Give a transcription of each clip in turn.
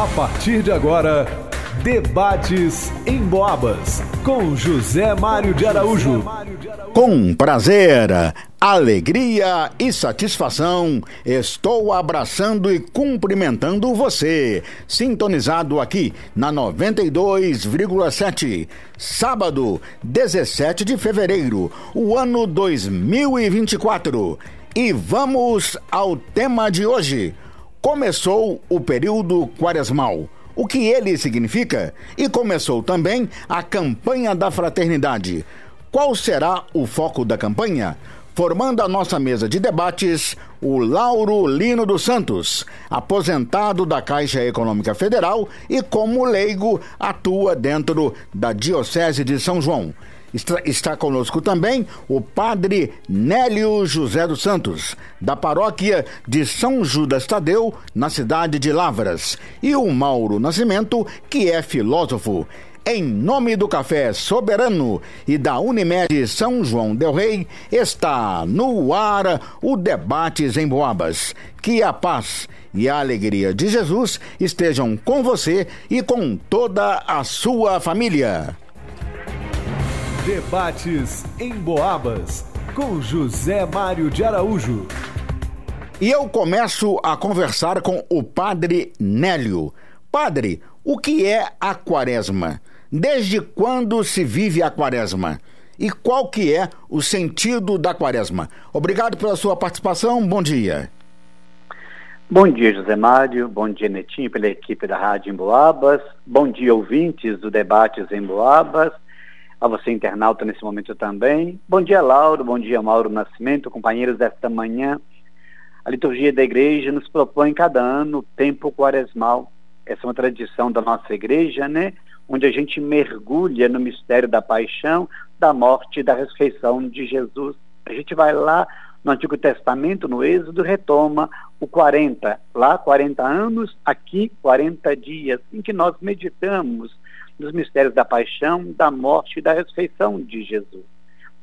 A partir de agora, Debates em Boabas, com José Mário de Araújo. Com prazer, alegria e satisfação, estou abraçando e cumprimentando você, sintonizado aqui na 92,7, sábado, 17 de fevereiro, o ano 2024. E vamos ao tema de hoje. Começou o período quaresmal o que ele significa e começou também a campanha da fraternidade. Qual será o foco da campanha? Formando a nossa mesa de debates, o Lauro Lino dos Santos, aposentado da Caixa Econômica Federal e, como leigo, atua dentro da Diocese de São João. Está, está, conosco também o padre Nélio José dos Santos, da paróquia de São Judas Tadeu, na cidade de Lavras, e o Mauro Nascimento, que é filósofo. Em nome do Café Soberano e da Unimed São João Del Rei, está no ar o Debates em Boabas. Que a paz e a alegria de Jesus estejam com você e com toda a sua família. Debates em Boabas, com José Mário de Araújo. E eu começo a conversar com o padre Nélio. Padre, o que é a quaresma? Desde quando se vive a quaresma? E qual que é o sentido da quaresma? Obrigado pela sua participação, bom dia. Bom dia, José Mário. Bom dia, Netinho, pela equipe da Rádio Emboabas. Bom dia, ouvintes do Debates em Boabas a você internauta nesse momento também. Bom dia, Lauro, bom dia, Mauro Nascimento, companheiros desta manhã. A liturgia da igreja nos propõe cada ano o tempo quaresmal. Essa é uma tradição da nossa igreja, né? Onde a gente mergulha no mistério da paixão, da morte e da ressurreição de Jesus. A gente vai lá no Antigo Testamento, no Êxodo, retoma o 40. Lá, 40 anos, aqui, 40 dias, em que nós meditamos nos mistérios da paixão, da morte e da ressurreição de Jesus.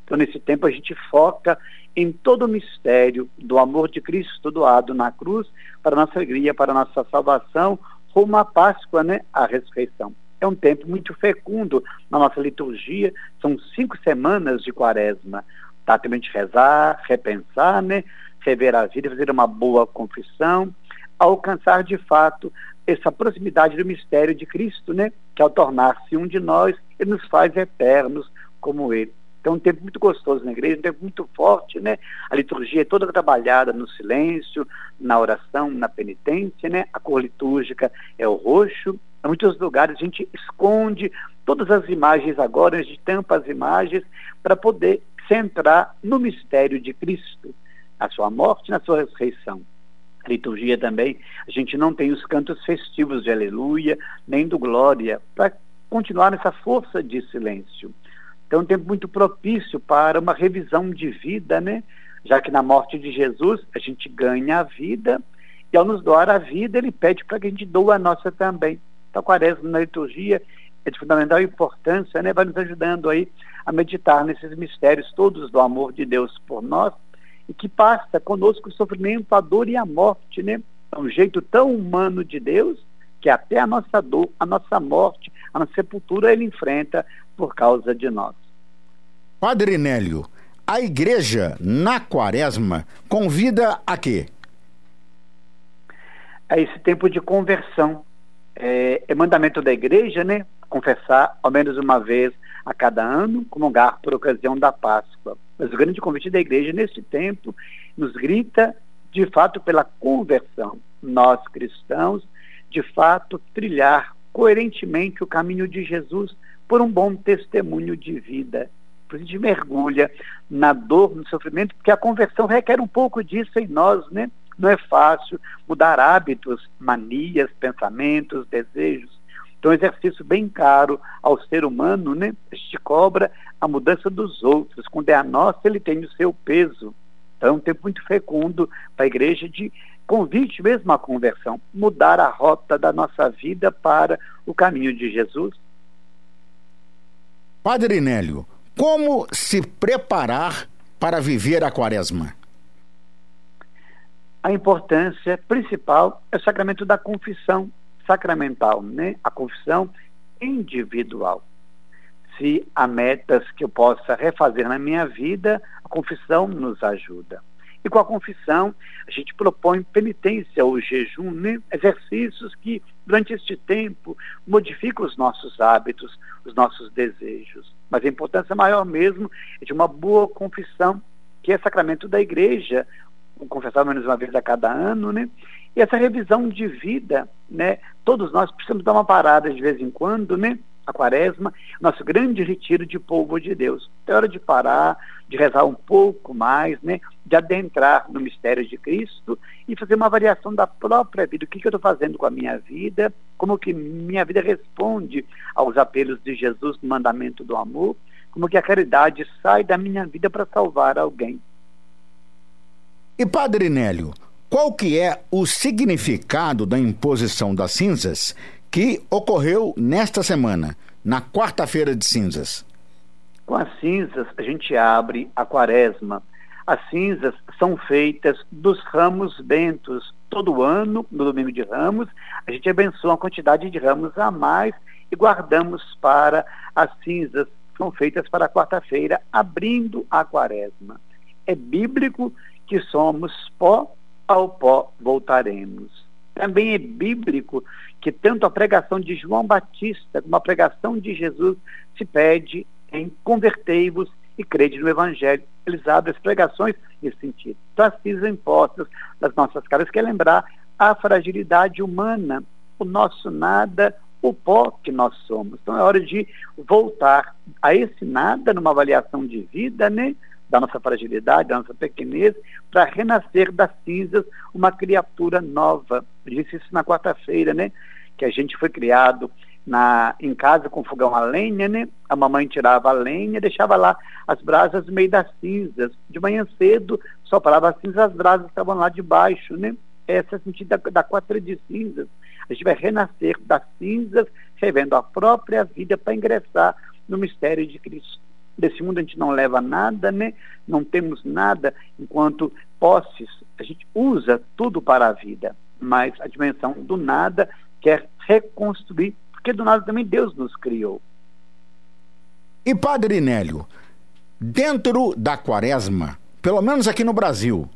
Então, nesse tempo, a gente foca em todo o mistério do amor de Cristo doado na cruz para a nossa alegria, para a nossa salvação, rumo à Páscoa, né, à ressurreição. É um tempo muito fecundo na nossa liturgia, são cinco semanas de quaresma. Tá também de rezar, repensar, né, rever a vida, fazer uma boa confissão, alcançar de fato essa proximidade do mistério de Cristo, né? Que ao tornar-se um de nós, ele nos faz eternos como ele. Então, um tempo muito gostoso na igreja, um tempo muito forte, né? A liturgia é toda trabalhada no silêncio, na oração, na penitência, né? A cor litúrgica é o roxo. Em muitos lugares a gente esconde todas as imagens agora, a gente tampa as imagens para poder centrar no mistério de Cristo, a sua morte na sua ressurreição liturgia também, a gente não tem os cantos festivos de aleluia, nem do glória, para continuar nessa força de silêncio. Então, é um tempo muito propício para uma revisão de vida, né? Já que na morte de Jesus a gente ganha a vida, e ao nos doar a vida, ele pede para que a gente doe a nossa também. Então, a quaresma na liturgia é de fundamental importância, né? Vai nos ajudando aí a meditar nesses mistérios todos do amor de Deus por nós e que passa conosco o sofrimento, a dor e a morte, né? É um jeito tão humano de Deus que até a nossa dor, a nossa morte, a nossa sepultura ele enfrenta por causa de nós. Padre Nélio, a igreja na quaresma convida a quê? A esse tempo de conversão. É, é mandamento da igreja, né? Confessar ao menos uma vez a cada ano, comungar por ocasião da Páscoa. Mas o grande convite da igreja nesse tempo nos grita, de fato, pela conversão. Nós, cristãos, de fato, trilhar coerentemente o caminho de Jesus por um bom testemunho de vida. A gente mergulha na dor, no sofrimento, porque a conversão requer um pouco disso em nós, né? Não é fácil mudar hábitos, manias, pensamentos, desejos. Então, é um exercício bem caro ao ser humano, né? A gente cobra a mudança dos outros. Quando é a nossa, ele tem o seu peso. Então, é um tempo muito fecundo para a igreja de convite mesmo à conversão, mudar a rota da nossa vida para o caminho de Jesus. Padre Nélio, como se preparar para viver a quaresma? A importância principal é o sacramento da confissão, sacramental, né? A confissão individual. Se há metas que eu possa refazer na minha vida, a confissão nos ajuda. E com a confissão, a gente propõe penitência ou jejum, né? exercícios que, durante este tempo, modificam os nossos hábitos, os nossos desejos. Mas a importância maior mesmo é de uma boa confissão, que é sacramento da igreja, confessar menos uma vez a cada ano, né? E essa revisão de vida, né? Todos nós precisamos dar uma parada de vez em quando, né? A quaresma, nosso grande retiro de povo de Deus. É hora de parar, de rezar um pouco mais, né? De adentrar no mistério de Cristo e fazer uma avaliação da própria vida. O que, que eu estou fazendo com a minha vida? Como que minha vida responde aos apelos de Jesus no mandamento do amor? Como que a caridade sai da minha vida para salvar alguém? E Padre Nélio, qual que é o significado da imposição das cinzas que ocorreu nesta semana, na quarta-feira de cinzas? Com as cinzas, a gente abre a quaresma. As cinzas são feitas dos ramos bentos. Todo ano, no domingo de ramos, a gente abençoa a quantidade de ramos a mais e guardamos para as cinzas. São feitas para a quarta-feira, abrindo a quaresma. É bíblico que somos pó, ao pó voltaremos. Também é bíblico que tanto a pregação de João Batista como a pregação de Jesus se pede em convertei-vos e crede no Evangelho. Eles abrem as pregações nesse sentido. Então, as cisas impostas das nossas caras quer lembrar a fragilidade humana, o nosso nada, o pó que nós somos. Então, é hora de voltar a esse nada numa avaliação de vida, né? Da nossa fragilidade, da nossa pequenez, para renascer das cinzas uma criatura nova. Eu disse isso na quarta-feira, né? Que a gente foi criado na, em casa com fogão a lenha, né? A mamãe tirava a lenha, deixava lá as brasas no meio das cinzas. De manhã cedo, soprava as cinzas, as brasas estavam lá debaixo, né? Essa é sentido da, da quatro de cinzas. A gente vai renascer das cinzas, revendo a própria vida para ingressar no mistério de Cristo desse mundo a gente não leva nada, né? Não temos nada enquanto posses. A gente usa tudo para a vida, mas a dimensão do nada quer reconstruir, porque do nada também Deus nos criou. E Padre Nélio, dentro da quaresma, pelo menos aqui no Brasil,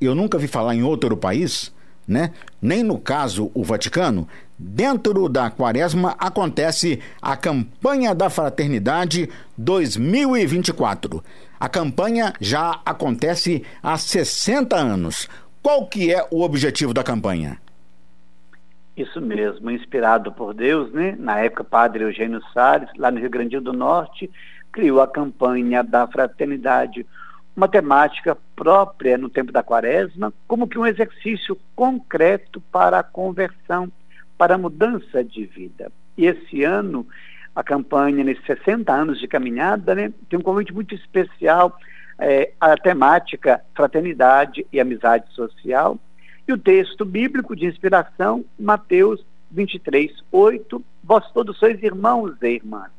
eu nunca vi falar em outro país, né? Nem no caso o Vaticano, dentro da Quaresma acontece a campanha da fraternidade 2024. A campanha já acontece há 60 anos. Qual que é o objetivo da campanha? Isso mesmo, inspirado por Deus, né? Na época, Padre Eugênio Salles, lá no Rio Grande do Norte, criou a campanha da fraternidade uma temática própria no tempo da quaresma, como que um exercício concreto para a conversão, para a mudança de vida. E esse ano, a campanha, nesses 60 anos de caminhada, né, tem um convite muito especial é, a temática fraternidade e amizade social. E o texto bíblico de inspiração, Mateus 23, 8, vós todos sois irmãos e irmãs.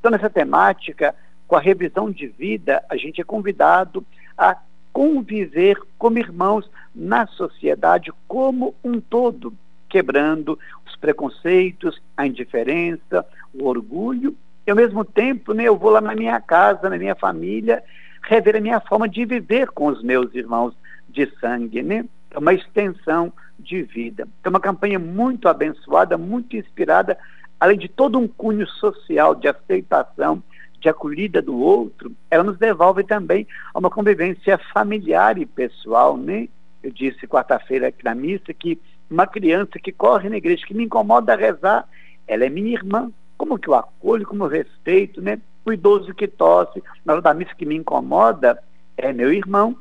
Então, nessa temática, com a revisão de vida, a gente é convidado a conviver como irmãos na sociedade como um todo, quebrando os preconceitos, a indiferença, o orgulho. E ao mesmo tempo, né, eu vou lá na minha casa, na minha família, rever a minha forma de viver com os meus irmãos de sangue, né? É uma extensão de vida. É uma campanha muito abençoada, muito inspirada, além de todo um cunho social de aceitação de acolhida do outro, ela nos devolve também a uma convivência familiar e pessoal, né? Eu disse quarta-feira aqui na missa que uma criança que corre na igreja, que me incomoda a rezar, ela é minha irmã. Como que eu acolho, como eu respeito, né? O idoso que tosse na hora da missa que me incomoda é meu irmão,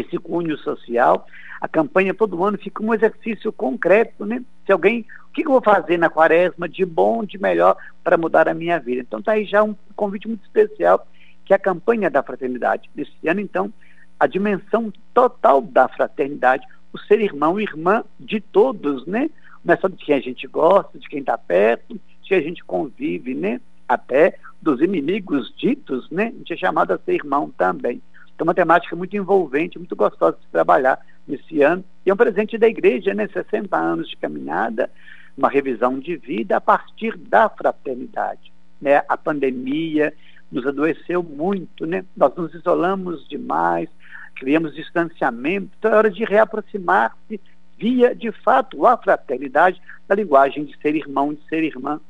esse social. A campanha todo ano fica um exercício concreto, né? Se alguém, o que eu vou fazer na quaresma de bom, de melhor para mudar a minha vida? Então está aí já um convite muito especial, que é a campanha da fraternidade. Nesse ano, então, a dimensão total da fraternidade, o ser irmão e irmã de todos, né? Não é só de quem a gente gosta, de quem está perto, de quem a gente convive, né? Até dos inimigos ditos, né? A gente é chamado a ser irmão também. Então, uma temática muito envolvente, muito gostosa de trabalhar nesse ano. E é um presente da igreja, né? 60 anos de caminhada, uma revisão de vida a partir da fraternidade. Né? A pandemia nos adoeceu muito, né? nós nos isolamos demais, criamos distanciamento, então é hora de reaproximar-se via, de fato, a fraternidade da linguagem de ser irmão, de ser irmã.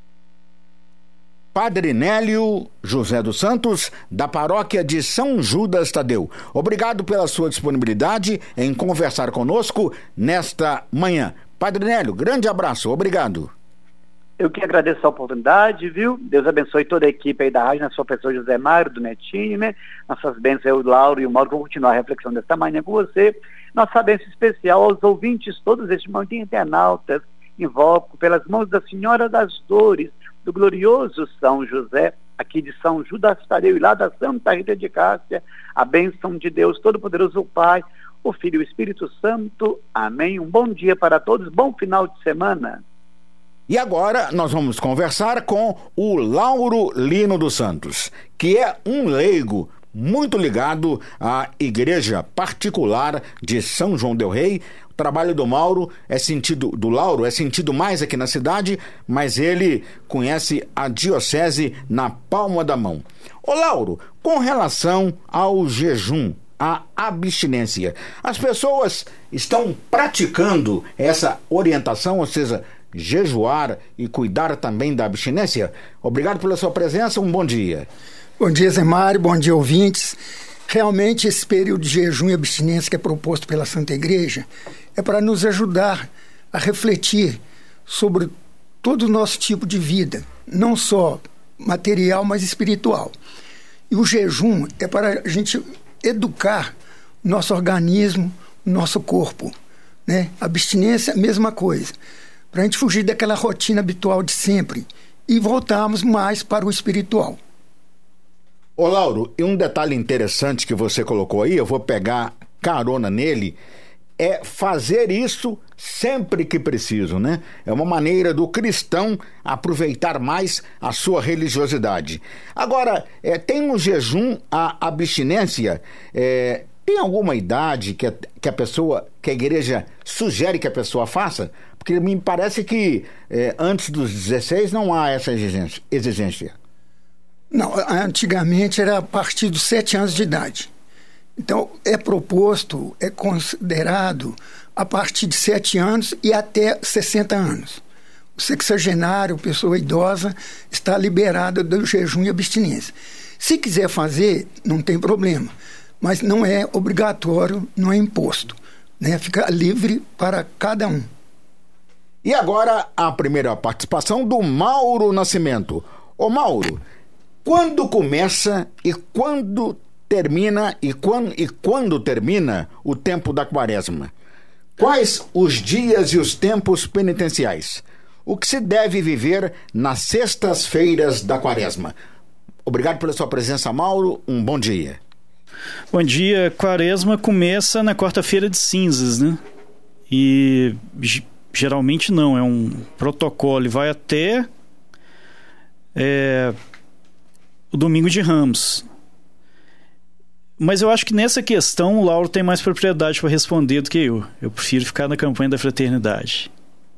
Padre Nélio José dos Santos, da paróquia de São Judas Tadeu. Obrigado pela sua disponibilidade em conversar conosco nesta manhã. Padre Nélio, grande abraço, obrigado. Eu que agradeço a oportunidade, viu? Deus abençoe toda a equipe aí da rádio, na sua pessoa José Mário, do Netinho, né? Nossas bênçãos, eu, Lauro e o Mauro, vão continuar a reflexão desta manhã com você. Nossa bênção especial aos ouvintes, todos estes momentos internautas, invoco pelas mãos da Senhora das Dores, do glorioso São José, aqui de São Judas Tadeu e lá da Santa Rita de Cássia, a bênção de Deus Todo-Poderoso, o Pai, o Filho e o Espírito Santo. Amém. Um bom dia para todos, bom final de semana. E agora nós vamos conversar com o Lauro Lino dos Santos, que é um leigo muito ligado à igreja particular de São João del Rei, o trabalho do Mauro é sentido do Lauro é sentido mais aqui na cidade, mas ele conhece a diocese na palma da mão. Ô Lauro, com relação ao jejum, à abstinência, as pessoas estão praticando essa orientação, ou seja, jejuar e cuidar também da abstinência? Obrigado pela sua presença, um bom dia. Bom dia, Zé Mário, bom dia, ouvintes. Realmente, esse período de jejum e abstinência que é proposto pela Santa Igreja é para nos ajudar a refletir sobre todo o nosso tipo de vida, não só material, mas espiritual. E o jejum é para a gente educar nosso organismo, nosso corpo. Né? Abstinência, mesma coisa. Para a gente fugir daquela rotina habitual de sempre e voltarmos mais para o espiritual. Ô Lauro, e um detalhe interessante que você colocou aí, eu vou pegar carona nele, é fazer isso sempre que preciso, né? É uma maneira do cristão aproveitar mais a sua religiosidade. Agora, é, tem no jejum a abstinência. É, tem alguma idade que a, que a pessoa, que a igreja sugere que a pessoa faça? Porque me parece que é, antes dos 16 não há essa exigência. Não, antigamente era a partir dos 7 anos de idade. Então, é proposto, é considerado a partir de 7 anos e até 60 anos. O sexagenário, pessoa idosa, está liberada do jejum e abstinência. Se quiser fazer, não tem problema, mas não é obrigatório, não é imposto. Né? Fica livre para cada um. E agora a primeira participação do Mauro Nascimento. Ô Mauro, quando começa e quando termina e quando, e quando termina o tempo da quaresma? Quais os dias e os tempos penitenciais? O que se deve viver nas sextas-feiras da quaresma? Obrigado pela sua presença, Mauro. Um bom dia. Bom dia. Quaresma começa na quarta-feira de cinzas, né? E geralmente não, é um protocolo. Vai até é, o domingo de Ramos. Mas eu acho que nessa questão o Lauro tem mais propriedade para responder do que eu. Eu prefiro ficar na campanha da fraternidade.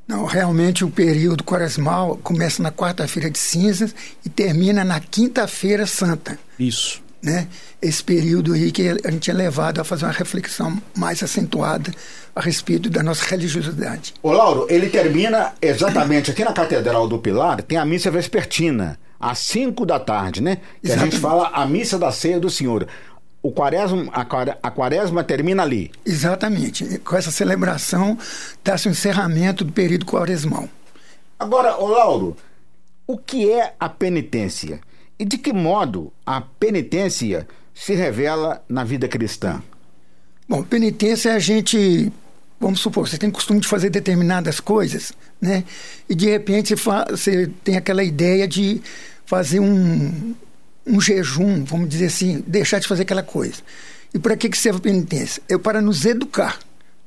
Não, realmente o período quaresmal começa na quarta-feira de cinzas e termina na quinta-feira santa. Isso. Né? Esse período aí que a gente é levado a fazer uma reflexão mais acentuada a respeito da nossa religiosidade. O Lauro, ele termina exatamente aqui na Catedral do Pilar, tem a missa vespertina, às 5 da tarde, né? Que a gente fala a missa da ceia do Senhor o quaresma, a, a quaresma termina ali. Exatamente. Com essa celebração dá-se o um encerramento do período quaresmal. Agora, ô Lauro, o que é a penitência? E de que modo a penitência se revela na vida cristã? Bom, penitência é a gente, vamos supor, você tem costume de fazer determinadas coisas, né? E de repente você tem aquela ideia de fazer um, um jejum, vamos dizer assim, deixar de fazer aquela coisa. E para que, que serve a penitência? É para nos educar.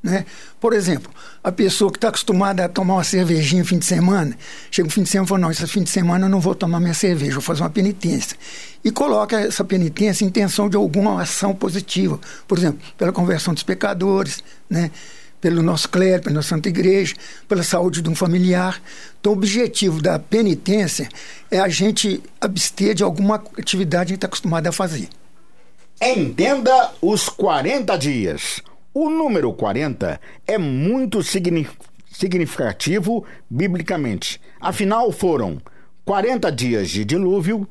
Né? Por exemplo, a pessoa que está acostumada a tomar uma cervejinha no fim de semana, chega no fim de semana e fala, não, esse fim de semana eu não vou tomar minha cerveja, vou fazer uma penitência. E coloca essa penitência em intenção de alguma ação positiva. Por exemplo, pela conversão dos pecadores, né? Pelo nosso clero, pela nossa Santa Igreja, pela saúde de um familiar. Então, o objetivo da penitência é a gente abster de alguma atividade que a gente está acostumado a fazer. Entenda os 40 dias. O número 40 é muito significativo biblicamente. Afinal, foram 40 dias de dilúvio,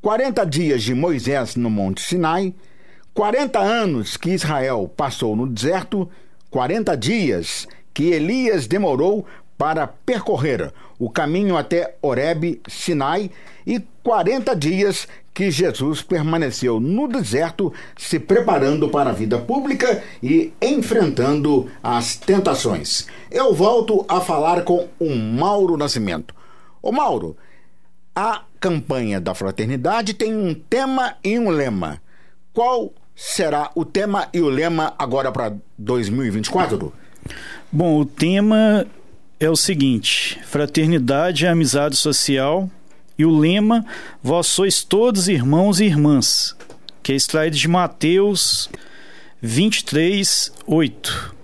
40 dias de Moisés no Monte Sinai, 40 anos que Israel passou no deserto 40 dias que Elias demorou para percorrer o caminho até Horebe, Sinai, e 40 dias que Jesus permaneceu no deserto, se preparando para a vida pública e enfrentando as tentações. Eu volto a falar com o Mauro Nascimento. Ô Mauro, a campanha da fraternidade tem um tema e um lema. Qual será o tema e o lema agora para 2024? Bom, o tema é o seguinte: fraternidade e amizade social. E o lema: Vós sois todos irmãos e irmãs, que é extraído de Mateus 23, 8.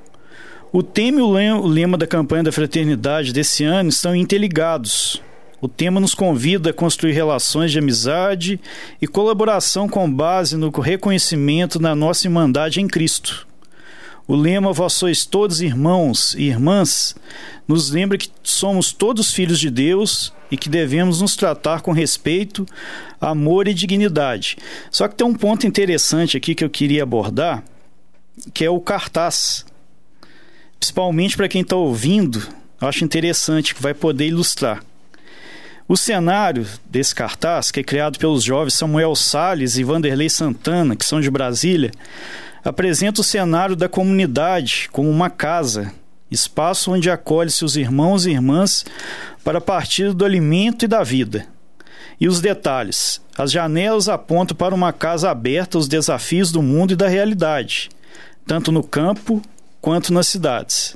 O tema e o lema da campanha da fraternidade desse ano estão interligados o tema nos convida a construir relações de amizade e colaboração com base no reconhecimento da nossa irmandade em Cristo. O lema Vós sois todos irmãos e irmãs nos lembra que somos todos filhos de Deus e que devemos nos tratar com respeito, amor e dignidade. Só que tem um ponto interessante aqui que eu queria abordar, que é o cartaz. Principalmente para quem está ouvindo, eu acho interessante que vai poder ilustrar. O cenário desse cartaz, que é criado pelos jovens Samuel Sales e Vanderlei Santana, que são de Brasília, apresenta o cenário da comunidade como uma casa, espaço onde acolhe-se os irmãos e irmãs para partir do alimento e da vida. E os detalhes: as janelas apontam para uma casa aberta aos desafios do mundo e da realidade, tanto no campo quanto nas cidades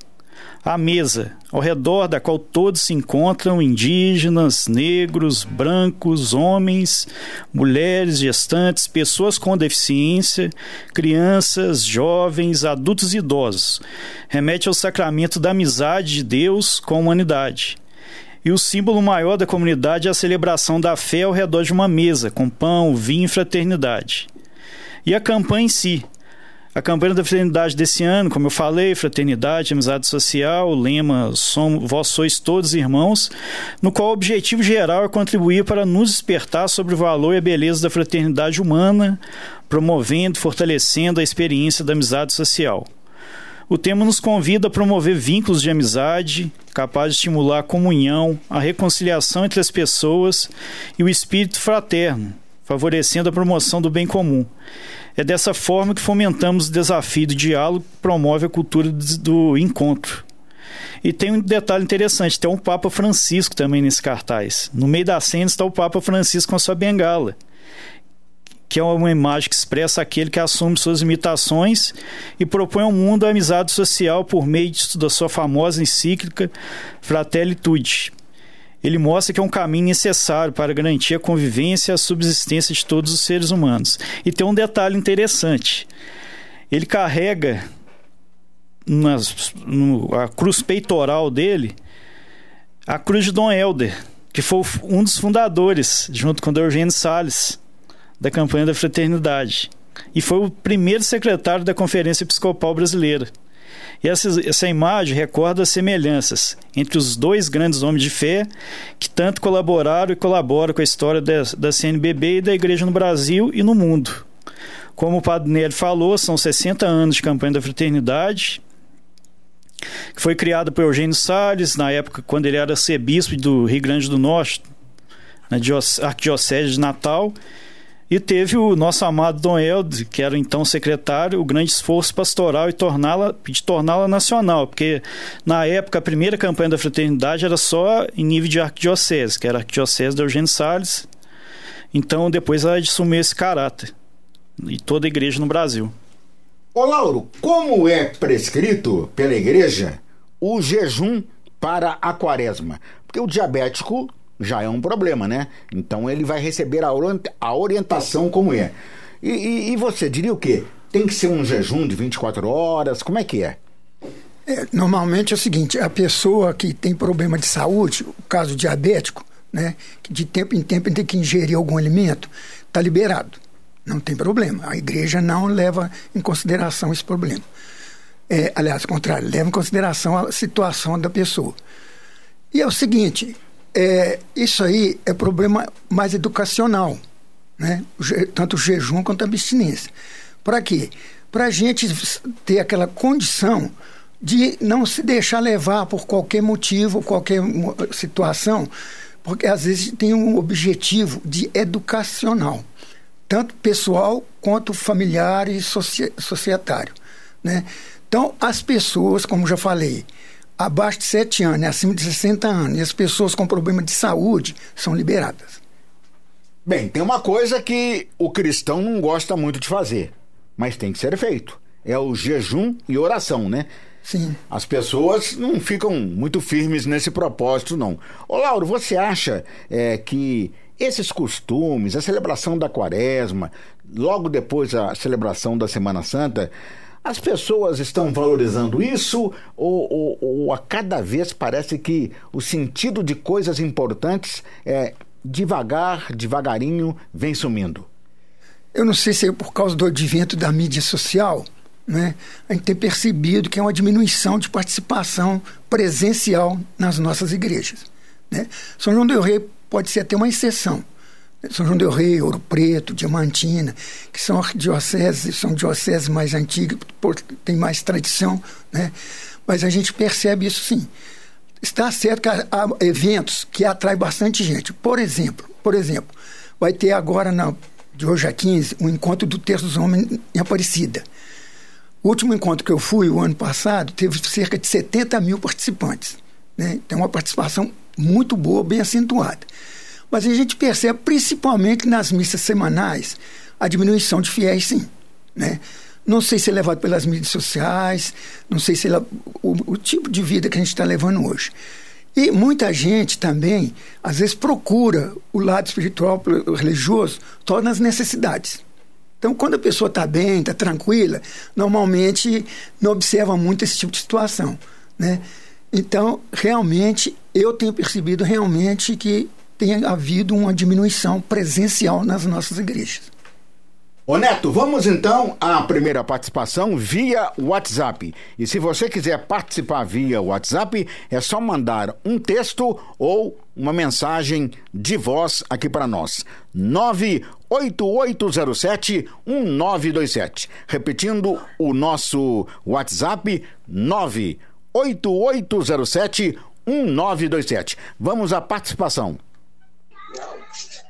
a mesa, ao redor da qual todos se encontram indígenas, negros, brancos, homens, mulheres, gestantes, pessoas com deficiência, crianças, jovens, adultos e idosos. Remete ao sacramento da amizade de Deus com a humanidade. E o símbolo maior da comunidade é a celebração da fé ao redor de uma mesa, com pão, vinho e fraternidade. E a campanha em si, a campanha da fraternidade desse ano, como eu falei, fraternidade, amizade social, lema somos, Vós sois todos irmãos, no qual o objetivo geral é contribuir para nos despertar sobre o valor e a beleza da fraternidade humana, promovendo e fortalecendo a experiência da amizade social. O tema nos convida a promover vínculos de amizade, capazes de estimular a comunhão, a reconciliação entre as pessoas e o espírito fraterno, favorecendo a promoção do bem comum. É dessa forma que fomentamos o desafio do diálogo que promove a cultura do encontro. E tem um detalhe interessante: tem um Papa Francisco também nesse cartaz. No meio da cena está o Papa Francisco com a sua bengala, que é uma imagem que expressa aquele que assume suas limitações e propõe ao mundo a amizade social por meio da sua famosa encíclica Fratelli Tutti ele mostra que é um caminho necessário para garantir a convivência e a subsistência de todos os seres humanos. E tem um detalhe interessante: ele carrega nas, no, a cruz peitoral dele a cruz de Dom Helder, que foi um dos fundadores, junto com Eugênio Salles, da campanha da fraternidade. E foi o primeiro secretário da Conferência Episcopal Brasileira. Essa, essa imagem recorda as semelhanças entre os dois grandes homens de fé que tanto colaboraram e colaboram com a história da, da CNBB e da Igreja no Brasil e no mundo. Como o Padre Nery falou, são 60 anos de campanha da fraternidade, que foi criada por Eugênio Salles, na época quando ele era arcebispo do Rio Grande do Norte, na Arquidiocese de Natal, e teve o nosso amado Dom Elde, que era então secretário, o grande esforço pastoral e torná-la, de torná-la nacional, porque na época a primeira campanha da fraternidade era só em nível de arquidiocese, que era a arquidiocese de Eugênio Salles. Então depois ela assumiu esse caráter, e toda a igreja no Brasil. Ô Lauro, como é prescrito pela igreja o jejum para a quaresma? Porque o diabético já é um problema, né? Então ele vai receber a, a orientação como é. E, e, e, você diria o quê? Tem que ser um jejum de 24 horas? Como é que é? É, normalmente é o seguinte, a pessoa que tem problema de saúde, o caso diabético, né, que de tempo em tempo tem que ingerir algum alimento, está liberado. Não tem problema. A igreja não leva em consideração esse problema. É, aliás, ao contrário, leva em consideração a situação da pessoa. E é o seguinte, é, isso aí é problema mais educacional, né? tanto o jejum quanto a abstinência. Para quê? Para a gente ter aquela condição de não se deixar levar por qualquer motivo, qualquer situação, porque às vezes tem um objetivo de educacional, tanto pessoal quanto familiar e societário. Né? Então, as pessoas, como já falei, abaixo de 7 anos, né, acima de 60 anos, e as pessoas com problema de saúde são liberadas. Bem, tem uma coisa que o cristão não gosta muito de fazer, mas tem que ser feito. É o jejum e oração, né? Sim. As pessoas não ficam muito firmes nesse propósito, não. Ô, Lauro, você acha é, que esses costumes, a celebração da quaresma, logo depois a celebração da Semana Santa, as pessoas estão valorizando isso ou, ou, ou, a cada vez parece que o sentido de coisas importantes é devagar, devagarinho, vem sumindo? Eu não sei se é por causa do advento da mídia social, né? A gente tem percebido que é uma diminuição de participação presencial nas nossas igrejas. Né? São João del Rei pode ser até uma exceção são João del Rei, Ouro Preto, Diamantina, que são dioceses, são dioceses mais antigas, tem mais tradição, né? Mas a gente percebe isso sim. Está certo que há, eventos que atraem bastante gente. Por exemplo, por exemplo, vai ter agora, na, de hoje a 15, um encontro do Terço dos Homens em Aparecida. O último encontro que eu fui, o ano passado, teve cerca de 70 mil participantes. Né? Tem uma participação muito boa, bem acentuada. Mas a gente percebe, principalmente nas missas semanais, a diminuição de fiéis, sim. Né? Não sei se é levado pelas mídias sociais, não sei se é o, o tipo de vida que a gente está levando hoje. E muita gente também, às vezes, procura o lado espiritual, religioso, só nas necessidades. Então, quando a pessoa está bem, está tranquila, normalmente não observa muito esse tipo de situação. Né? Então, realmente, eu tenho percebido realmente que tem havido uma diminuição presencial nas nossas igrejas. Ô Neto, vamos então à primeira participação via WhatsApp. E se você quiser participar via WhatsApp, é só mandar um texto ou uma mensagem de voz aqui para nós. 98807-1927. Repetindo o nosso WhatsApp, 98807-1927. Vamos à participação.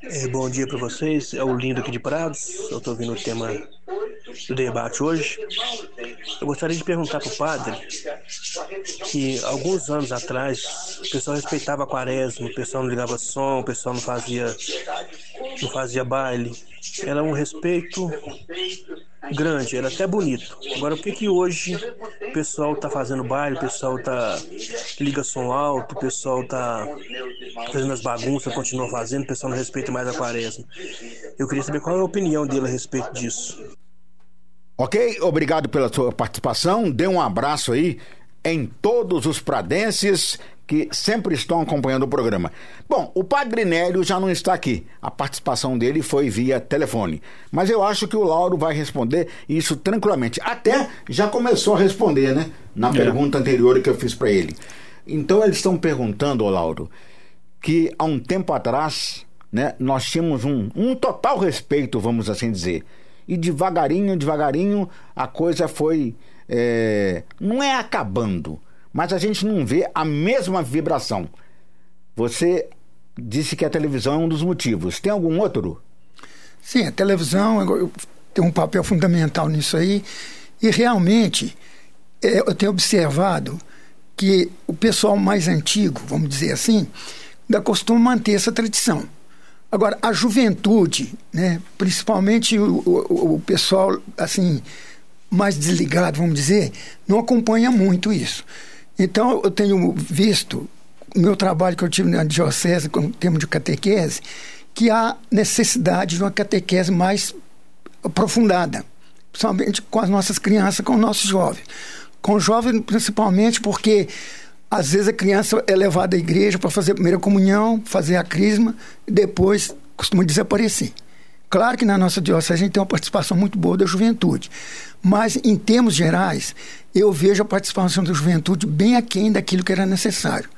É, bom dia para vocês, é o Lindo aqui de Prados. Eu estou ouvindo o tema do debate hoje. Eu gostaria de perguntar para o padre que alguns anos atrás o pessoal respeitava a quaresma, o pessoal não ligava som, o pessoal não fazia, não fazia baile. Era um respeito grande, era até bonito. Agora, por que que hoje o pessoal tá fazendo baile, o pessoal tá liga som alto, o pessoal tá fazendo as bagunças, continua fazendo, o pessoal não respeita mais a quaresma? Eu queria saber qual é a opinião dele a respeito disso. Ok, obrigado pela sua participação. Dê um abraço aí em todos os pradenses que sempre estão acompanhando o programa. Bom, o Padre Nélio já não está aqui. A participação dele foi via telefone. Mas eu acho que o Lauro vai responder isso tranquilamente. Até já começou a responder, né? Na é. pergunta anterior que eu fiz para ele. Então eles estão perguntando, ô Lauro, que há um tempo atrás, né, nós tínhamos um, um total respeito, vamos assim dizer. E devagarinho, devagarinho, a coisa foi. É, não é acabando, mas a gente não vê a mesma vibração. Você disse que a televisão é um dos motivos. Tem algum outro? Sim, a televisão tem um papel fundamental nisso aí. E realmente, é, eu tenho observado que o pessoal mais antigo, vamos dizer assim, ainda costuma manter essa tradição. Agora, a juventude, né, principalmente o, o, o pessoal assim mais desligado, vamos dizer, não acompanha muito isso. Então, eu tenho visto, meu trabalho que eu tive na diocese, com o termo de catequese, que há necessidade de uma catequese mais aprofundada, principalmente com as nossas crianças, com os nossos jovens. Com jovem, principalmente porque às vezes a criança é levada à igreja para fazer a primeira comunhão, fazer a crisma, e depois costuma desaparecer. Claro que na nossa diocese a gente tem uma participação muito boa da juventude, mas em termos gerais, eu vejo a participação da juventude bem aquém daquilo que era necessário.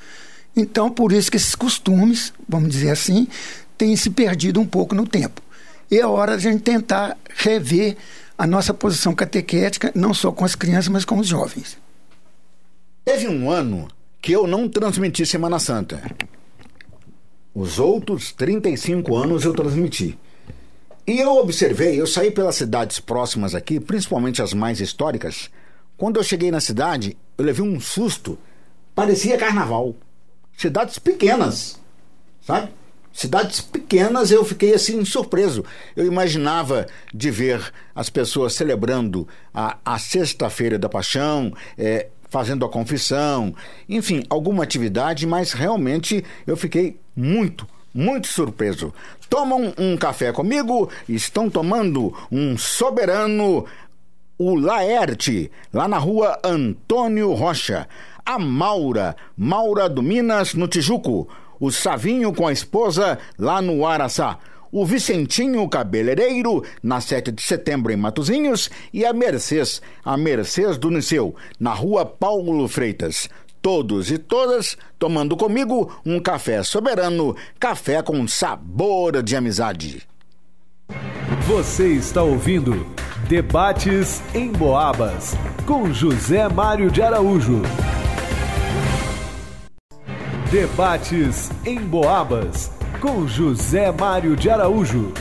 Então, por isso que esses costumes, vamos dizer assim, têm se perdido um pouco no tempo. E é hora de a gente tentar rever a nossa posição catequética, não só com as crianças, mas com os jovens. Teve um ano que eu não transmiti Semana Santa. Os outros 35 anos eu transmiti. E eu observei, eu saí pelas cidades próximas aqui, principalmente as mais históricas. Quando eu cheguei na cidade, eu levei um susto. Parecia carnaval. Cidades pequenas, sabe? Cidades pequenas eu fiquei assim surpreso. Eu imaginava de ver as pessoas celebrando a, a Sexta-feira da Paixão, é, fazendo a confissão, enfim, alguma atividade, mas realmente eu fiquei muito, muito surpreso. Tomam um café comigo, estão tomando um soberano, o Laerte, lá na rua Antônio Rocha. A Maura, Maura do Minas, no Tijuco. O Savinho com a esposa, lá no Araçá o Vicentinho Cabeleireiro, na 7 de setembro em Matozinhos, e a Mercês, a Mercês do Niceu, na rua Paulo Freitas. Todos e todas tomando comigo um café soberano, café com sabor de amizade. Você está ouvindo Debates em Boabas, com José Mário de Araújo. Debates em Boabas com José Mário de Araújo.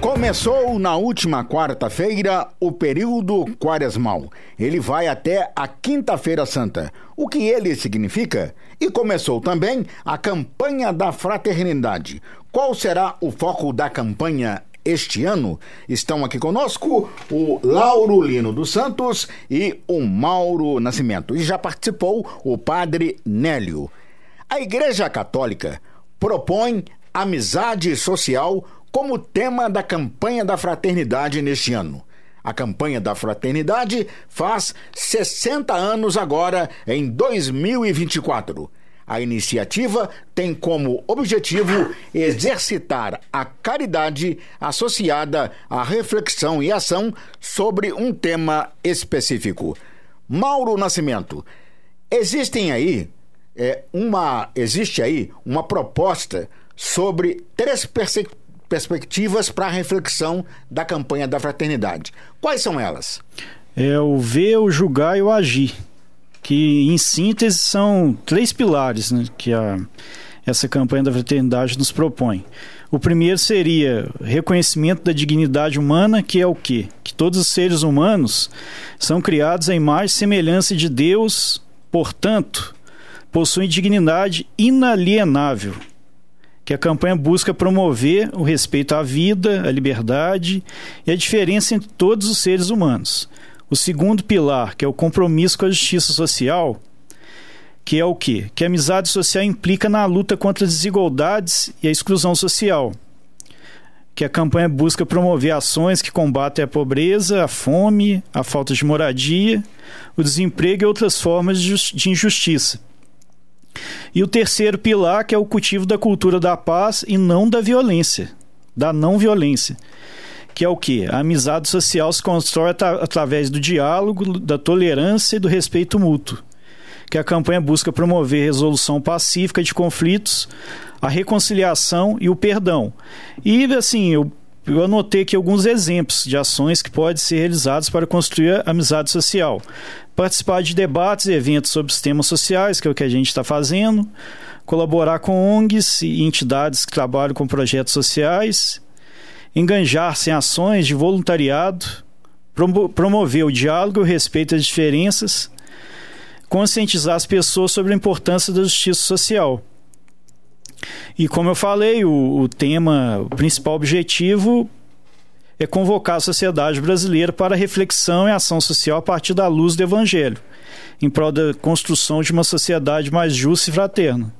Começou na última quarta-feira o período quaresmal. Ele vai até a Quinta-feira Santa. O que ele significa? E começou também a campanha da fraternidade. Qual será o foco da campanha este ano? Estão aqui conosco o Lauro Lino dos Santos e o Mauro Nascimento. E já participou o padre Nélio. A Igreja Católica propõe amizade social como tema da campanha da fraternidade neste ano. A campanha da fraternidade faz 60 anos agora, em 2024. A iniciativa tem como objetivo exercitar a caridade associada à reflexão e ação sobre um tema específico. Mauro Nascimento, existem aí é, uma, existe aí uma proposta sobre três perspectivas para a reflexão da campanha da fraternidade. Quais são elas? É o ver, o julgar e o agir, que em síntese são três pilares né, que a, essa campanha da fraternidade nos propõe. O primeiro seria reconhecimento da dignidade humana, que é o quê? Que todos os seres humanos são criados à imagem e semelhança de Deus, portanto, possuem dignidade inalienável, que a campanha busca promover o respeito à vida, à liberdade e a diferença entre todos os seres humanos. O segundo pilar, que é o compromisso com a justiça social, que é o quê? Que a amizade social implica na luta contra as desigualdades e a exclusão social. Que a campanha busca promover ações que combatem a pobreza, a fome, a falta de moradia, o desemprego e outras formas de injustiça e o terceiro pilar, que é o cultivo da cultura da paz e não da violência, da não violência. Que é o que? A amizade social se constrói at através do diálogo, da tolerância e do respeito mútuo. Que a campanha busca promover resolução pacífica de conflitos, a reconciliação e o perdão. E, assim, eu eu anotei aqui alguns exemplos de ações que podem ser realizadas para construir a amizade social. Participar de debates e eventos sobre sistemas sociais, que é o que a gente está fazendo. Colaborar com ONGs e entidades que trabalham com projetos sociais. Enganjar-se em ações de voluntariado. Promover o diálogo e o respeito às diferenças. Conscientizar as pessoas sobre a importância da justiça social e como eu falei, o, o tema, o principal objetivo é convocar a sociedade brasileira para reflexão e ação social a partir da luz do Evangelho, em prol da construção de uma sociedade mais justa e fraterna.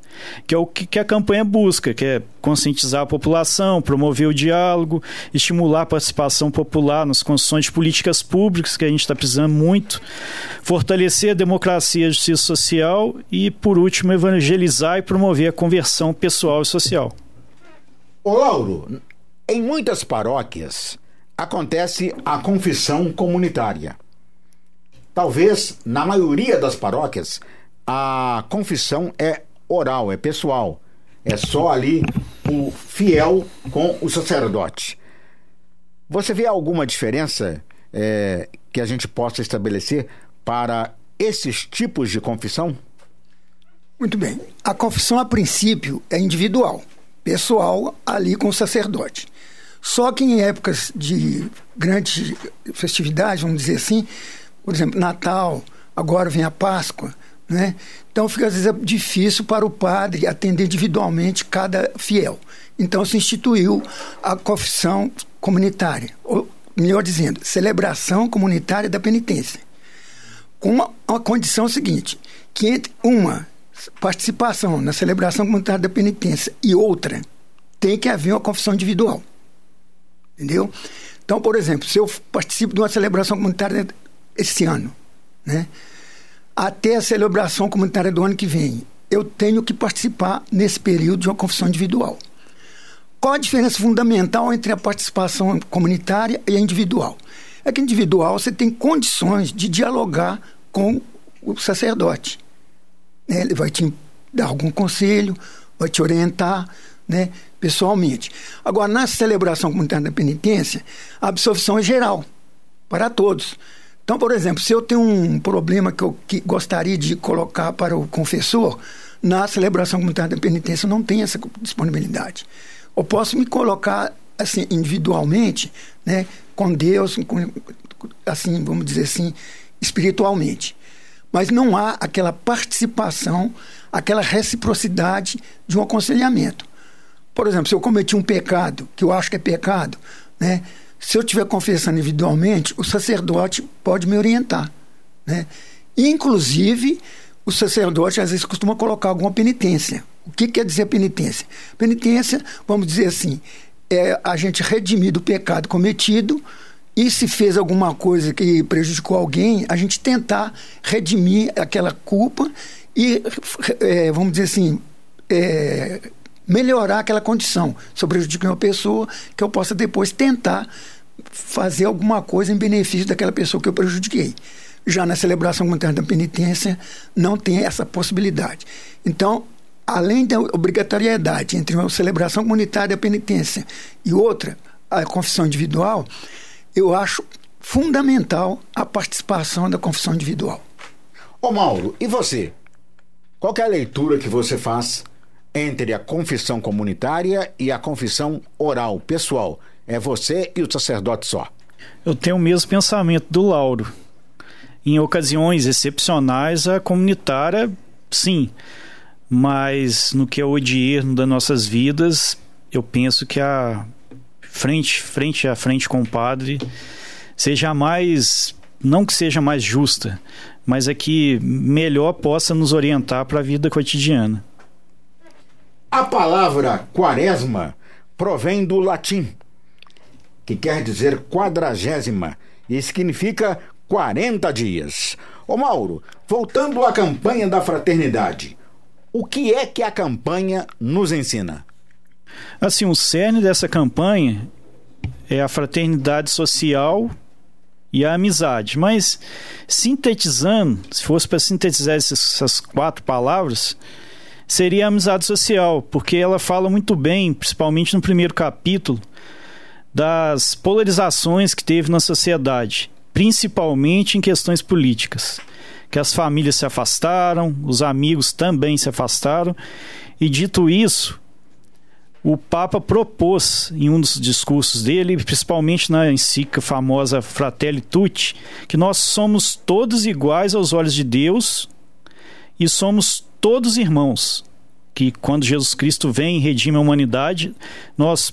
que é o que, a campanha busca, que é conscientizar a população, promover o diálogo, estimular a participação popular nas construções de políticas públicas, que a gente está precisando muito, fortalecer a democracia e a justiça social e, por último, evangelizar e promover a conversão pessoal e social. Ô Lauro, em muitas paróquias acontece a confissão comunitária. Talvez, na maioria das paróquias, a confissão é oral, é pessoal. É só ali o fiel com o sacerdote. Você vê alguma diferença é, que a gente possa estabelecer para esses tipos de confissão? Muito bem. A confissão, a princípio, é individual, pessoal, ali com o sacerdote. Só que em épocas de grandes festividades, vamos dizer assim, por exemplo, Natal, agora vem a Páscoa, né? Então fica às vezes é difícil para o padre atender individualmente cada fiel. Então se instituiu a confissão comunitária, ou melhor dizendo, celebração comunitária da penitência. Com uma, uma condição seguinte, que entre uma participação na celebração comunitária da penitência e outra, tem que haver uma confissão individual. Entendeu? Então, por exemplo, se eu participo de uma celebração comunitária esse ano, né? até a celebração comunitária do ano que vem, eu tenho que participar nesse período de uma confissão individual. Qual a diferença fundamental entre a participação comunitária e a individual? É que individual você tem condições de dialogar com o sacerdote. Né? Ele vai te dar algum conselho, vai te orientar né? Pessoalmente. Agora, na celebração comunitária da penitência, a absolvição é geral, para todos. Então, por exemplo, se eu tenho um problema que eu que gostaria de colocar para o confessor, na celebração comunitária da penitência não tem essa disponibilidade. Eu posso me colocar assim individualmente, né, com Deus, com, assim, vamos dizer assim, espiritualmente. Mas não há aquela participação, aquela reciprocidade de um aconselhamento. Por exemplo, se eu cometi um pecado, que eu acho que é pecado, né, se eu estiver confessando individualmente, o sacerdote pode me orientar. Né? Inclusive, o sacerdote às vezes costuma colocar alguma penitência. O que quer dizer penitência? Penitência, vamos dizer assim, é a gente redimir do pecado cometido e se fez alguma coisa que prejudicou alguém, a gente tentar redimir aquela culpa e, é, vamos dizer assim, é, melhorar aquela condição. Se eu prejudiquei uma pessoa, que eu possa depois tentar fazer alguma coisa em benefício daquela pessoa que eu prejudiquei. Já na celebração comunitária da penitência, não tem essa possibilidade. Então, além da obrigatoriedade entre uma celebração comunitária da penitência e outra, a confissão individual, eu acho fundamental a participação da confissão individual. Ô Mauro, e você? Qual é a leitura que você faz entre a confissão comunitária e a confissão oral, pessoal? É você e o sacerdote só. Eu tenho o mesmo pensamento do Lauro. Em ocasiões excepcionais, a comunitária, sim. Mas no que é o odierno das nossas vidas, eu penso que a frente, frente a frente com o padre seja mais, não que seja mais justa, mas é que melhor possa nos orientar para a vida cotidiana. A palavra quaresma provém do latim que quer dizer quadragésima e significa 40 dias. Ô Mauro, voltando à campanha da fraternidade, o que é que a campanha nos ensina? Assim, o cerne dessa campanha é a fraternidade social e a amizade. Mas, sintetizando, se fosse para sintetizar essas quatro palavras, seria a amizade social, porque ela fala muito bem, principalmente no primeiro capítulo, das polarizações que teve na sociedade, principalmente em questões políticas. Que as famílias se afastaram, os amigos também se afastaram, e dito isso, o Papa propôs em um dos discursos dele, principalmente na encíclica famosa Fratelli Tutti, que nós somos todos iguais aos olhos de Deus e somos todos irmãos. Que quando Jesus Cristo vem e redime a humanidade, nós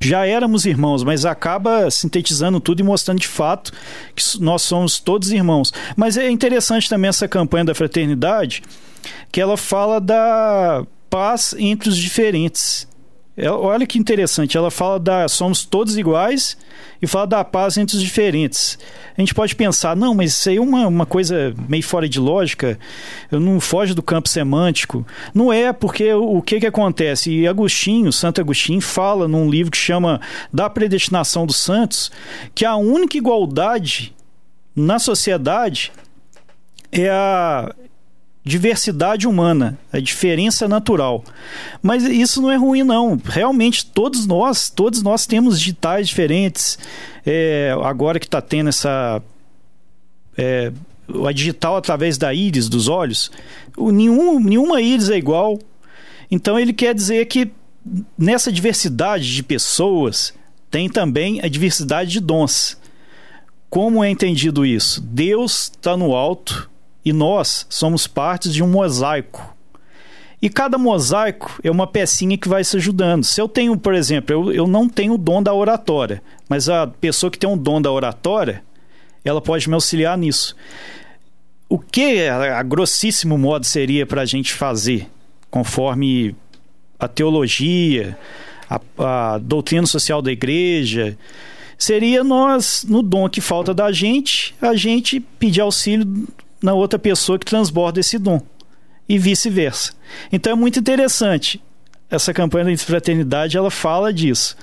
já éramos irmãos, mas acaba sintetizando tudo e mostrando de fato que nós somos todos irmãos. Mas é interessante também essa campanha da fraternidade, que ela fala da paz entre os diferentes. É, olha que interessante, ela fala da somos todos iguais e fala da paz entre os diferentes. A gente pode pensar, não, mas isso aí é uma, uma coisa meio fora de lógica, eu não foge do campo semântico. Não é, porque o, o que, que acontece? E Agostinho, Santo Agostinho, fala num livro que chama Da Predestinação dos Santos, que a única igualdade na sociedade é a, diversidade humana, a diferença natural. Mas isso não é ruim, não. Realmente, todos nós, todos nós temos digitais diferentes. É, agora que está tendo essa. É, a digital através da íris, dos olhos, nenhum, nenhuma íris é igual. Então ele quer dizer que nessa diversidade de pessoas tem também a diversidade de dons. Como é entendido isso? Deus está no alto, e nós somos partes de um mosaico. E cada mosaico é uma pecinha que vai se ajudando. Se eu tenho, por exemplo, eu, eu não tenho o dom da oratória, mas a pessoa que tem um dom da oratória, ela pode me auxiliar nisso. O que, a, a grossíssimo modo, seria para a gente fazer, conforme a teologia, a, a doutrina social da igreja, seria nós, no dom que falta da gente, a gente pedir auxílio na outra pessoa que transborda esse dom e vice-versa. Então é muito interessante. Essa campanha da fraternidade ela fala disso,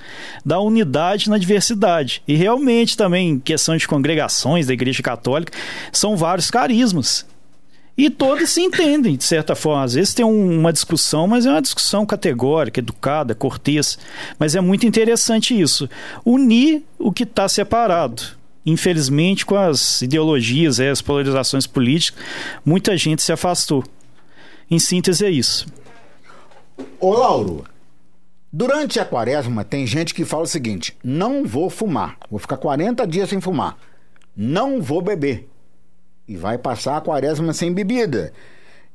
da unidade na diversidade. E realmente também, em questão de congregações da Igreja Católica, são vários carismas. E todos se entendem, de certa forma. Às vezes tem um, uma discussão, mas é uma discussão categórica, educada, cortês. Mas é muito interessante isso. Unir o que está separado infelizmente, com as ideologias, é, as polarizações políticas, muita gente se afastou. Em síntese, é isso. Ô, Lauro, durante a quaresma tem gente que fala o seguinte: não vou fumar, vou ficar 40 dias sem fumar, não vou beber. E vai passar a quaresma sem bebida,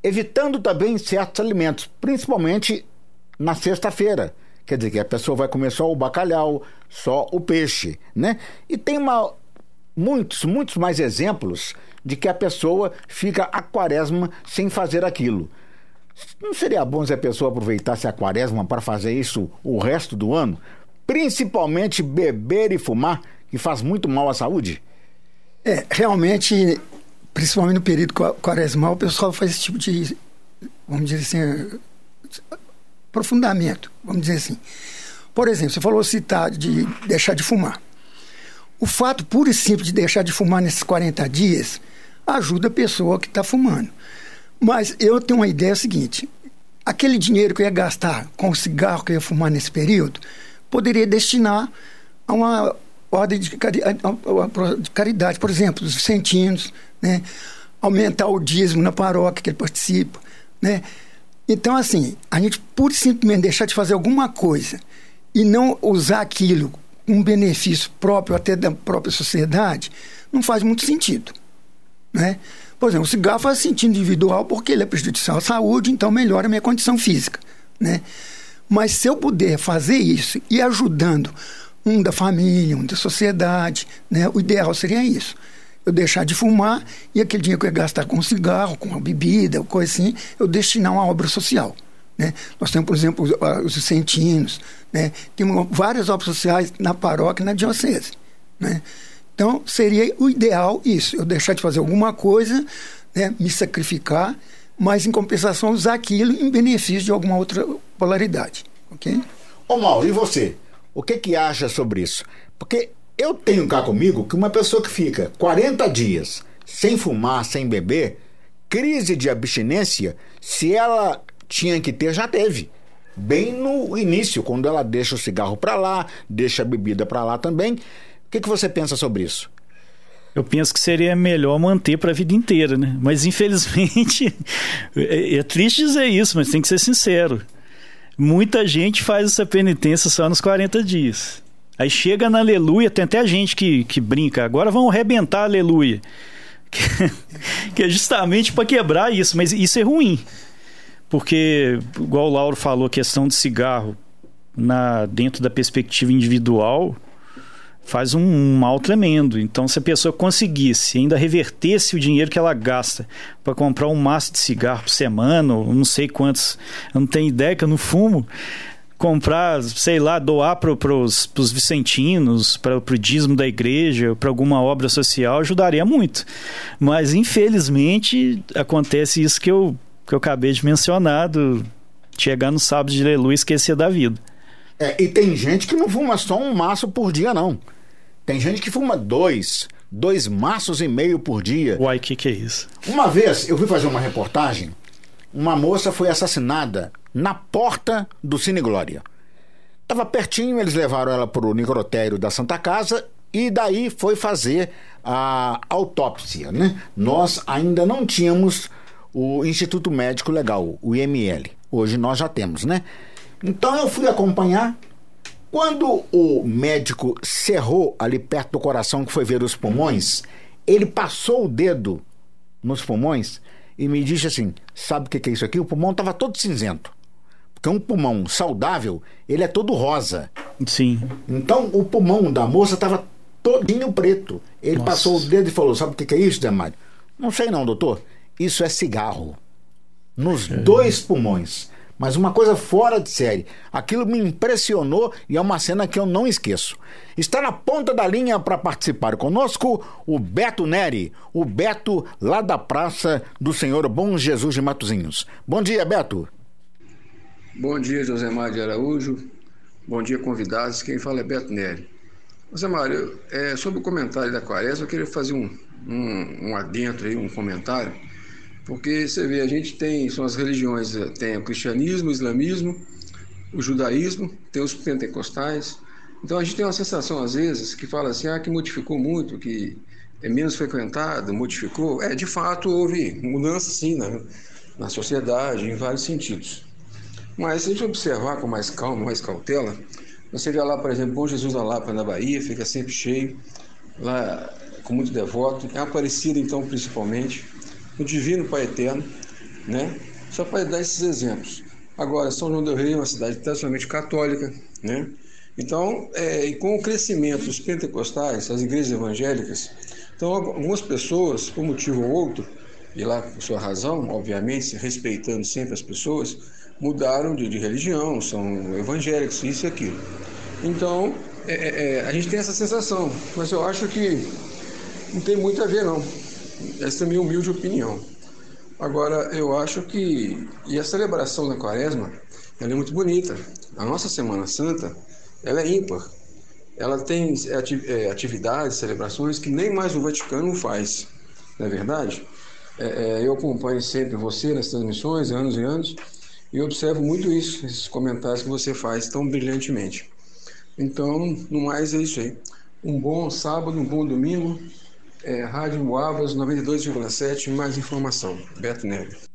evitando também certos alimentos, principalmente na sexta-feira. Quer dizer que a pessoa vai comer só o bacalhau, só o peixe, né? E tem uma muitos, muitos mais exemplos de que a pessoa fica a quaresma sem fazer aquilo. Não seria bom se a pessoa aproveitasse a quaresma para fazer isso o resto do ano? Principalmente beber e fumar, que faz muito mal à saúde? É, realmente, principalmente no período quaresmal, o pessoal faz esse tipo de, vamos dizer assim, aprofundamento, vamos dizer assim. Por exemplo, você falou citar de deixar de fumar. O fato puro e simples de deixar de fumar nesses 40 dias ajuda a pessoa que está fumando. Mas eu tenho uma ideia seguinte: aquele dinheiro que eu ia gastar com o cigarro que eu ia fumar nesse período, poderia destinar a uma ordem de caridade, por exemplo, os vicentinos, né? aumentar o dízimo na paróquia que ele participa. Né? Então, assim, a gente pura e simplesmente deixar de fazer alguma coisa e não usar aquilo um benefício próprio até da própria sociedade, não faz muito sentido. Né? Por exemplo, o cigarro faz sentido individual porque ele é prejudicial à saúde, então melhora a minha condição física. Né? Mas se eu puder fazer isso e ajudando um da família, um da sociedade, né? o ideal seria isso. Eu deixar de fumar e aquele dinheiro que eu ia gastar com cigarro, com a bebida, coisa assim, eu destinar a uma obra social. Né? Nós temos, por exemplo, os, os vicentinos, né? várias obras sociais na paróquia e na diocese. Né? Então, seria o ideal isso, eu deixar de fazer alguma coisa, né? me sacrificar, mas em compensação usar aquilo em benefício de alguma outra polaridade. Ok? Ô Mauro, e você? O que, que acha sobre isso? Porque eu tenho cá comigo que uma pessoa que fica 40 dias sem fumar, sem beber, crise de abstinência, se ela tinha que ter, já teve. Bem no início, quando ela deixa o cigarro para lá, deixa a bebida para lá também. O que, que você pensa sobre isso? Eu penso que seria melhor manter para a vida inteira, né? Mas infelizmente é, é triste dizer isso, mas tem que ser sincero. Muita gente faz essa penitência só nos 40 dias. Aí chega na aleluia, tem até gente que, que brinca, agora vão arrebentar a aleluia. Que, é justamente para quebrar isso, mas isso é ruim. Porque, igual o Lauro falou, a questão de cigarro, na, dentro da perspectiva individual, faz um mal tremendo. Então, se a pessoa conseguisse ainda revertesse o dinheiro que ela gasta para comprar um maço de cigarro por semana, ou não sei quantos, eu não tenho ideia que eu não fumo, comprar, sei lá, doar para os vicentinos, para o dízimo da igreja, para alguma obra social, ajudaria muito. Mas, infelizmente, acontece isso que eu, que eu acabei de mencionar, do chegar no sábado de aleluia e esquecer da vida. É, e tem gente que não fuma só um maço por dia, não. Tem gente que fuma dois, dois maços e meio por dia. Uai, que que é isso? Uma vez eu fui fazer uma reportagem, uma moça foi assassinada na porta do Cine Glória. Tava pertinho, eles levaram ela para o necrotério da Santa Casa e daí foi fazer a autópsia, né? Nós ainda não tínhamos o Instituto Médico Legal, o IML. Hoje nós já temos, né? Então eu fui acompanhar quando o médico cerrou ali perto do coração, que foi ver os pulmões, ele passou o dedo nos pulmões e me disse assim: Sabe o que é isso aqui? O pulmão estava todo cinzento. Porque um pulmão saudável, ele é todo rosa. Sim. Então o pulmão da moça estava todinho preto. Ele Nossa. passou o dedo e falou: Sabe o que é isso, Demário? Não sei não, doutor. Isso é cigarro. Nos dois pulmões mas uma coisa fora de série. Aquilo me impressionou e é uma cena que eu não esqueço. Está na ponta da linha para participar conosco o Beto Neri, o Beto lá da Praça do Senhor Bom Jesus de Matozinhos. Bom dia, Beto. Bom dia, José Mário de Araújo. Bom dia, convidados. Quem fala é Beto Neri. José Mário, é, sobre o comentário da Quaresma, eu queria fazer um, um, um adentro aí, um comentário porque você vê, a gente tem, são as religiões, eh, tem o cristianismo, o islamismo, o judaísmo, tem os pentecostais. Então a gente tem uma sensação, às vezes, que fala assim, ah, que modificou muito, que é menos frequentado, modificou. É, de fato, houve mudança, sim, na, na sociedade, em vários sentidos. Mas se a gente observar com mais calma, mais cautela, você vê lá, por exemplo, Bom Jesus da Lapa, na Bahia, fica sempre cheio, lá com muito devoto, é Aparecida, então, principalmente no Divino Pai Eterno, né? Só para dar esses exemplos. Agora, São João del Rei é uma cidade tradicionalmente católica, né? Então, é, e com o crescimento dos pentecostais, as igrejas evangélicas, então algumas pessoas, por um motivo ou outro, e lá por sua razão, obviamente, respeitando sempre as pessoas, mudaram de, de religião, são evangélicos, isso e aquilo. Então, é, é, é, a gente tem essa sensação, mas eu acho que não tem muito a ver, não. Essa é a minha humilde opinião. Agora, eu acho que. E a celebração da quaresma, ela é muito bonita. A nossa Semana Santa, ela é ímpar. Ela tem é, atividades, celebrações que nem mais o Vaticano faz. Não é verdade? É, é, eu acompanho sempre você nas transmissões, anos e anos, e observo muito isso, esses comentários que você faz tão brilhantemente. Então, no mais, é isso aí. Um bom sábado, um bom domingo é, Rádio Moavas 92,7, mais informação. Beto Neves.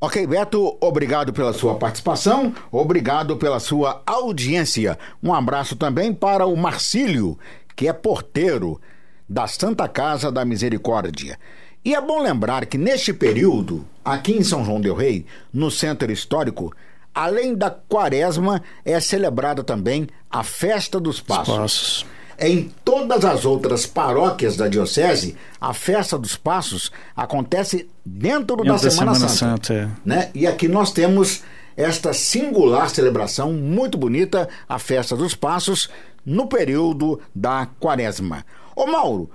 Ok, Beto, obrigado pela sua participação, obrigado pela sua audiência. Um abraço também para o Marcílio, que é porteiro da Santa Casa da Misericórdia. E é bom lembrar que neste período, aqui em São João Del Rei, no centro histórico, além da quaresma, é celebrada também a Festa dos Passos. Passos. Em todas as outras paróquias da Diocese, a festa dos passos acontece dentro, dentro da, Semana, Semana Santa. Santa é. né? E aqui nós temos esta singular celebração muito bonita, a festa dos passos, no período da quaresma. Ô Mauro,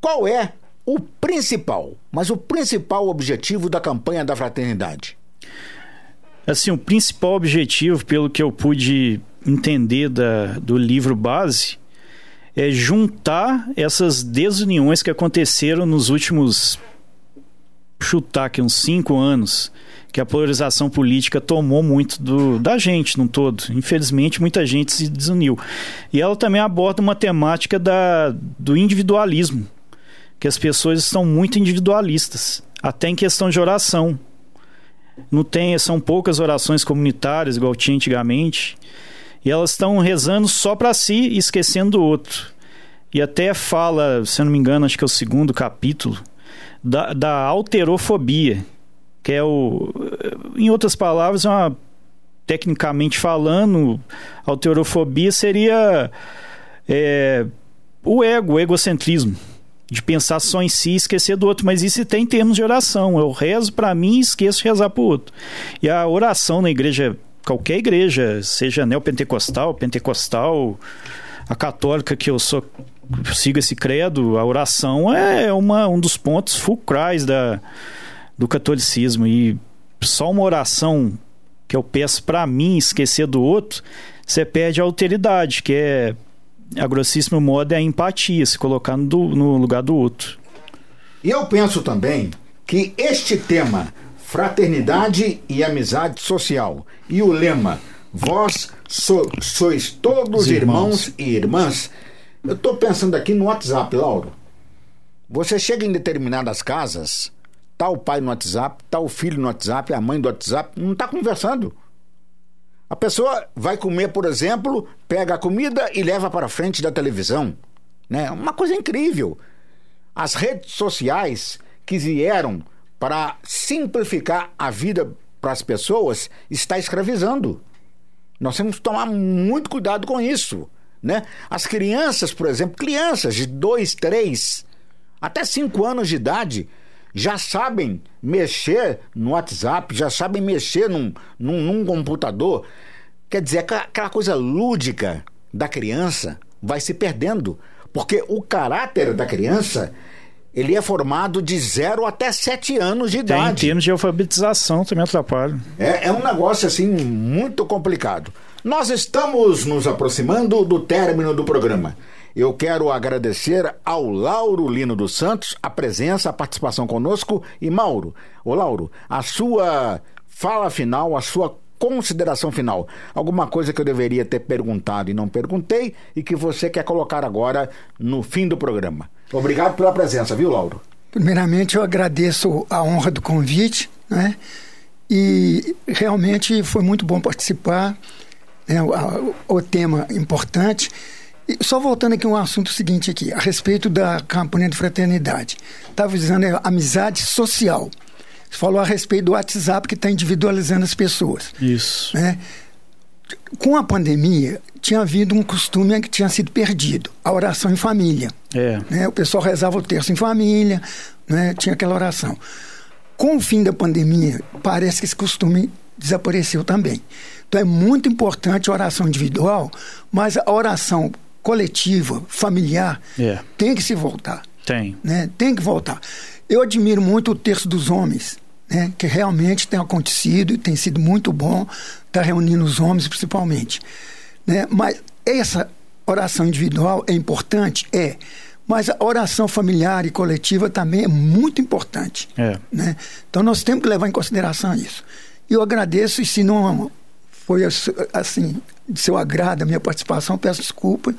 qual é o principal, mas o principal objetivo da campanha da fraternidade? Assim, o principal objetivo, pelo que eu pude entender da, do livro base, é juntar essas desuniões que aconteceram nos últimos chutar aqui uns cinco anos que a polarização política tomou muito do, da gente no todo. Infelizmente, muita gente se desuniu. E ela também aborda uma temática da, do individualismo, que as pessoas estão muito individualistas, até em questão de oração. Não tem, são poucas orações comunitárias, igual tinha antigamente e elas estão rezando só para si e esquecendo do outro. E até fala, se eu não me engano, acho que é o segundo capítulo, da, da alterofobia, que é o. Em outras palavras, é uma tecnicamente falando, alterofobia seria é, o ego, o egocentrismo. De pensar só em si e esquecer do outro. Mas isso tem termos de oração. Eu rezo para mim e esqueço de rezar para o outro. E a oração na igreja, qualquer igreja, seja neopentecostal, pentecostal, a católica que eu sou sigo esse credo, a oração é uma, um dos pontos fulcrais da, do catolicismo. E só uma oração que eu peço para mim esquecer do outro, você perde a alteridade, que é, a grossíssimo modo, é a empatia, se colocar no, no lugar do outro. E eu penso também que este tema, fraternidade e amizade social, e o lema, vós so, sois todos irmãos. irmãos e irmãs, eu estou pensando aqui no WhatsApp, Lauro. Você chega em determinadas casas, tá o pai no WhatsApp, tá o filho no WhatsApp, a mãe do WhatsApp, não está conversando. A pessoa vai comer, por exemplo, pega a comida e leva para frente da televisão. Né? Uma coisa incrível. As redes sociais que vieram para simplificar a vida para as pessoas está escravizando. Nós temos que tomar muito cuidado com isso. Né? As crianças, por exemplo, crianças de 2, 3, até 5 anos de idade, já sabem mexer no WhatsApp, já sabem mexer num, num, num computador. Quer dizer, aquela coisa lúdica da criança vai se perdendo, porque o caráter da criança ele é formado de 0 até 7 anos de idade. Tem, em termos de alfabetização também atrapalha. É, é um negócio assim muito complicado. Nós estamos nos aproximando do término do programa. Eu quero agradecer ao Lauro Lino dos Santos a presença, a participação conosco. E Mauro, ô Lauro, a sua fala final, a sua consideração final. Alguma coisa que eu deveria ter perguntado e não perguntei e que você quer colocar agora no fim do programa. Obrigado pela presença, viu, Lauro? Primeiramente, eu agradeço a honra do convite, né? E realmente foi muito bom participar né, o, o tema importante. E só voltando aqui um assunto seguinte aqui, a respeito da campanha de fraternidade. Estava dizendo é, amizade social. Você falou a respeito do WhatsApp que está individualizando as pessoas. Isso. Né? Com a pandemia, tinha havido um costume que tinha sido perdido, a oração em família. É. Né? O pessoal rezava o terço em família, né? tinha aquela oração. Com o fim da pandemia, parece que esse costume desapareceu também. Então é muito importante a oração individual, mas a oração coletiva, familiar, é. tem que se voltar. Tem. Né? Tem que voltar. Eu admiro muito o terço dos homens, né? que realmente tem acontecido e tem sido muito bom estar tá reunindo os homens principalmente. Né? Mas essa oração individual é importante? É. Mas a oração familiar e coletiva também é muito importante. É. Né? Então nós temos que levar em consideração isso. E eu agradeço, e se não foi assim, de seu agrado a minha participação, peço desculpa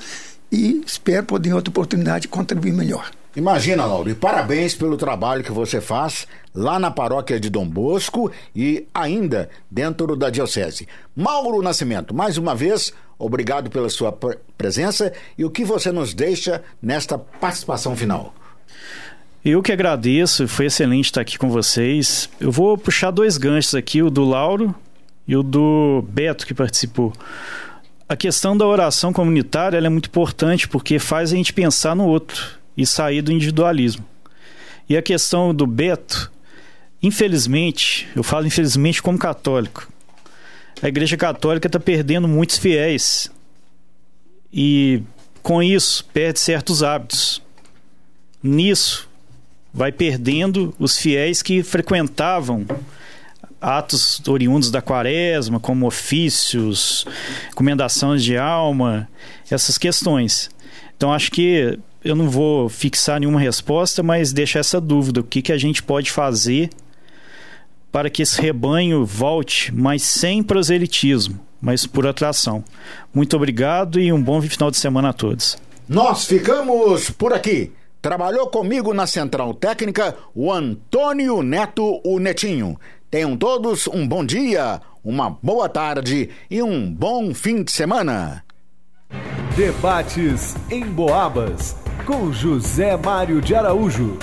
e espero poder em outra oportunidade contribuir melhor. Imagina, Lauro, e parabéns pelo trabalho que você faz lá na paróquia de Dom Bosco e ainda dentro da Diocese. Mauro Nascimento, mais uma vez, obrigado pela sua presença e o que você nos deixa nesta participação final. Eu que agradeço, foi excelente estar aqui com vocês. Eu vou puxar dois ganchos aqui, o do Lauro e o do Beto que participou. A questão da oração comunitária é muito importante porque faz a gente pensar no outro e sair do individualismo. E a questão do Beto, infelizmente, eu falo infelizmente como católico, a Igreja Católica está perdendo muitos fiéis e com isso perde certos hábitos. Nisso vai perdendo os fiéis que frequentavam atos oriundos da quaresma, como ofícios, recomendações de alma, essas questões. Então acho que eu não vou fixar nenhuma resposta, mas deixar essa dúvida: o que, que a gente pode fazer para que esse rebanho volte, mas sem proselitismo, mas por atração. Muito obrigado e um bom final de semana a todos. Nós ficamos por aqui. Trabalhou comigo na Central Técnica o Antônio Neto, o Netinho. Tenham todos um bom dia, uma boa tarde e um bom fim de semana. Debates em Boabas com José Mário de Araújo.